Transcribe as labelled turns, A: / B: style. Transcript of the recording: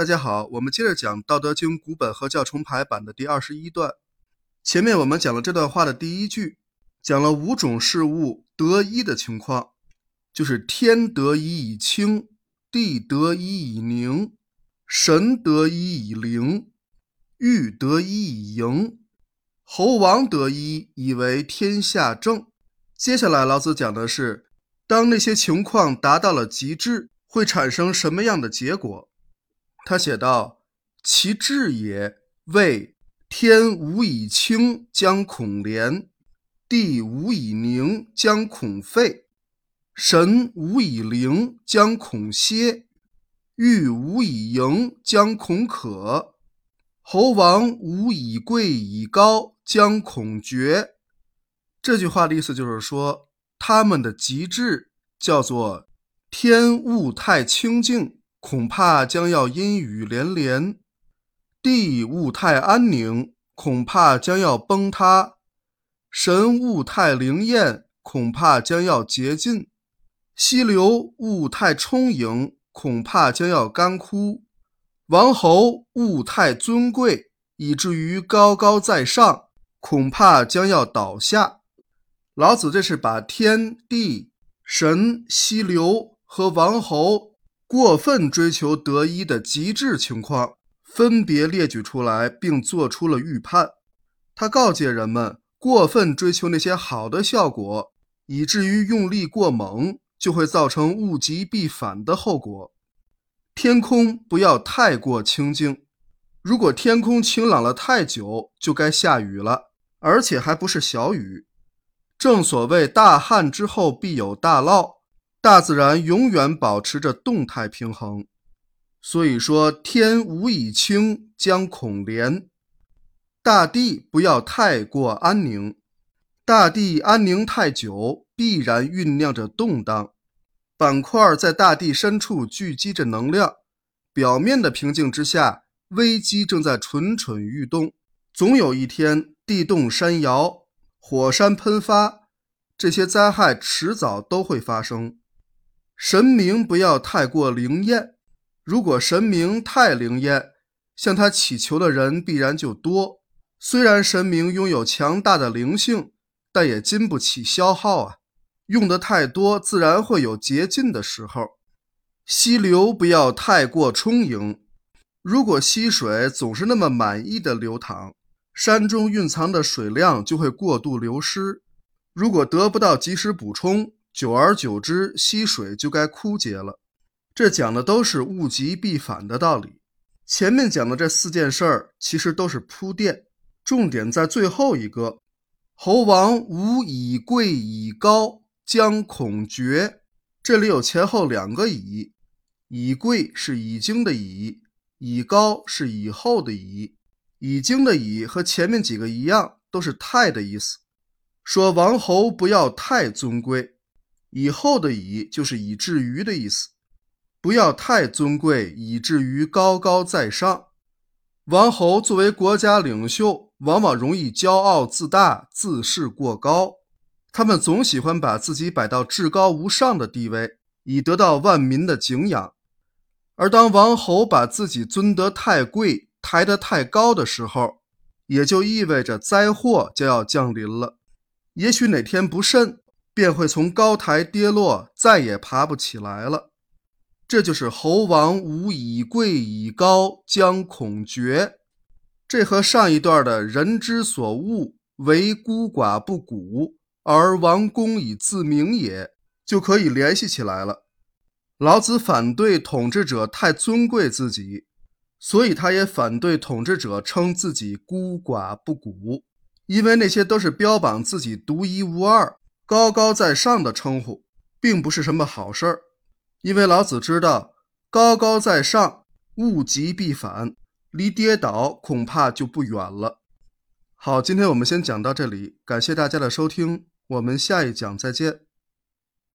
A: 大家好，我们接着讲《道德经》古本和教重排版的第二十一段。前面我们讲了这段话的第一句，讲了五种事物得一的情况，就是天得一以清，地得一以宁，神得一以灵，玉得一以盈，猴王得一以为天下正。接下来老子讲的是，当那些情况达到了极致，会产生什么样的结果？他写道：“其志也，谓天无以清，将恐廉；地无以宁，将恐废；神无以灵，将恐歇；玉无以盈，将恐可；猴王无以贵以高，将恐绝。”这句话的意思就是说，他们的极致叫做天物太清净。恐怕将要阴雨连连，地物太安宁，恐怕将要崩塌；神物太灵验，恐怕将要竭尽；溪流物太充盈，恐怕将要干枯；王侯物太尊贵，以至于高高在上，恐怕将要倒下。老子这是把天地、神、溪流和王侯。过分追求得一的极致情况，分别列举出来，并做出了预判。他告诫人们，过分追求那些好的效果，以至于用力过猛，就会造成物极必反的后果。天空不要太过清静，如果天空晴朗了太久，就该下雨了，而且还不是小雨。正所谓大旱之后必有大涝。大自然永远保持着动态平衡，所以说天无以清，将恐连；大地不要太过安宁，大地安宁太久，必然酝酿着动荡。板块在大地深处聚集着能量，表面的平静之下，危机正在蠢蠢欲动。总有一天，地动山摇，火山喷发，这些灾害迟早都会发生。神明不要太过灵验，如果神明太灵验，向他祈求的人必然就多。虽然神明拥有强大的灵性，但也经不起消耗啊，用的太多，自然会有竭尽的时候。溪流不要太过充盈，如果溪水总是那么满意的流淌，山中蕴藏的水量就会过度流失，如果得不到及时补充。久而久之，溪水就该枯竭了。这讲的都是物极必反的道理。前面讲的这四件事儿，其实都是铺垫，重点在最后一个。猴王无以贵以高，将恐绝。这里有前后两个以，以贵是已经的以，以高是以后的以。已经的以和前面几个一样，都是太的意思，说王侯不要太尊贵。以后的以就是以至于的意思，不要太尊贵，以至于高高在上。王侯作为国家领袖，往往容易骄傲自大，自视过高。他们总喜欢把自己摆到至高无上的地位，以得到万民的敬仰。而当王侯把自己尊得太贵，抬得太高的时候，也就意味着灾祸就要降临了。也许哪天不慎。便会从高台跌落，再也爬不起来了。这就是猴王无以贵以高，将恐绝。这和上一段的人之所恶，为孤寡不古，而王公以自明也，就可以联系起来了。老子反对统治者太尊贵自己，所以他也反对统治者称自己孤寡不古，因为那些都是标榜自己独一无二。高高在上的称呼，并不是什么好事儿，因为老子知道，高高在上，物极必反，离跌倒恐怕就不远了。好，今天我们先讲到这里，感谢大家的收听，我们下一讲再见。